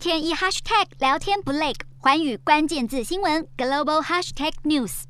天一 hashtag 聊天不累，环宇关键字新闻 global hashtag news。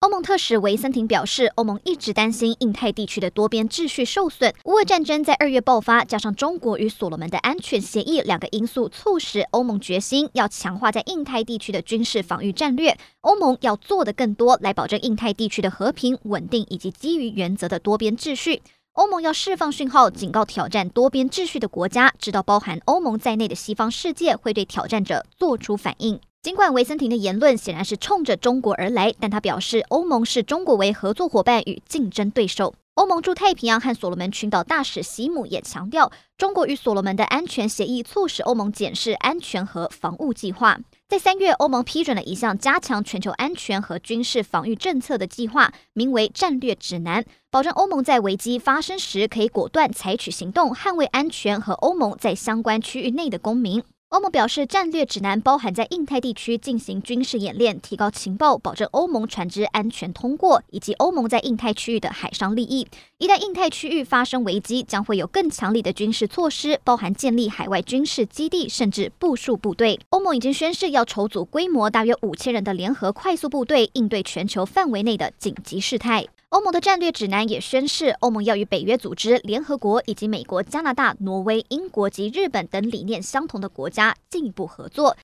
欧盟特使维森廷表示，欧盟一直担心印太地区的多边秩序受损。乌俄战争在二月爆发，加上中国与所罗门的安全协议两个因素，促使欧盟决心要强化在印太地区的军事防御战略。欧盟要做的更多，来保证印太地区的和平稳定以及基于原则的多边秩序。欧盟要释放讯号，警告挑战多边秩序的国家，知道包含欧盟在内的西方世界会对挑战者做出反应。尽管维森廷的言论显然是冲着中国而来，但他表示欧盟视中国为合作伙伴与竞争对手。欧盟驻太平洋和所罗门群岛大使席姆也强调，中国与所罗门的安全协议促使欧盟检视安全和防务计划。在三月，欧盟批准了一项加强全球安全和军事防御政策的计划，名为“战略指南”，保证欧盟在危机发生时可以果断采取行动，捍卫安全和欧盟在相关区域内的公民。欧盟表示，战略指南包含在印太地区进行军事演练，提高情报，保证欧盟船只安全通过，以及欧盟在印太区域的海上利益。一旦印太区域发生危机，将会有更强力的军事措施，包含建立海外军事基地，甚至部署部队。欧盟已经宣誓要筹组规模大约五千人的联合快速部队，应对全球范围内的紧急事态。欧盟的战略指南也宣示，欧盟要与北约组织、联合国以及美国、加拿大、挪威、英国及日本等理念相同的国家进一步合作，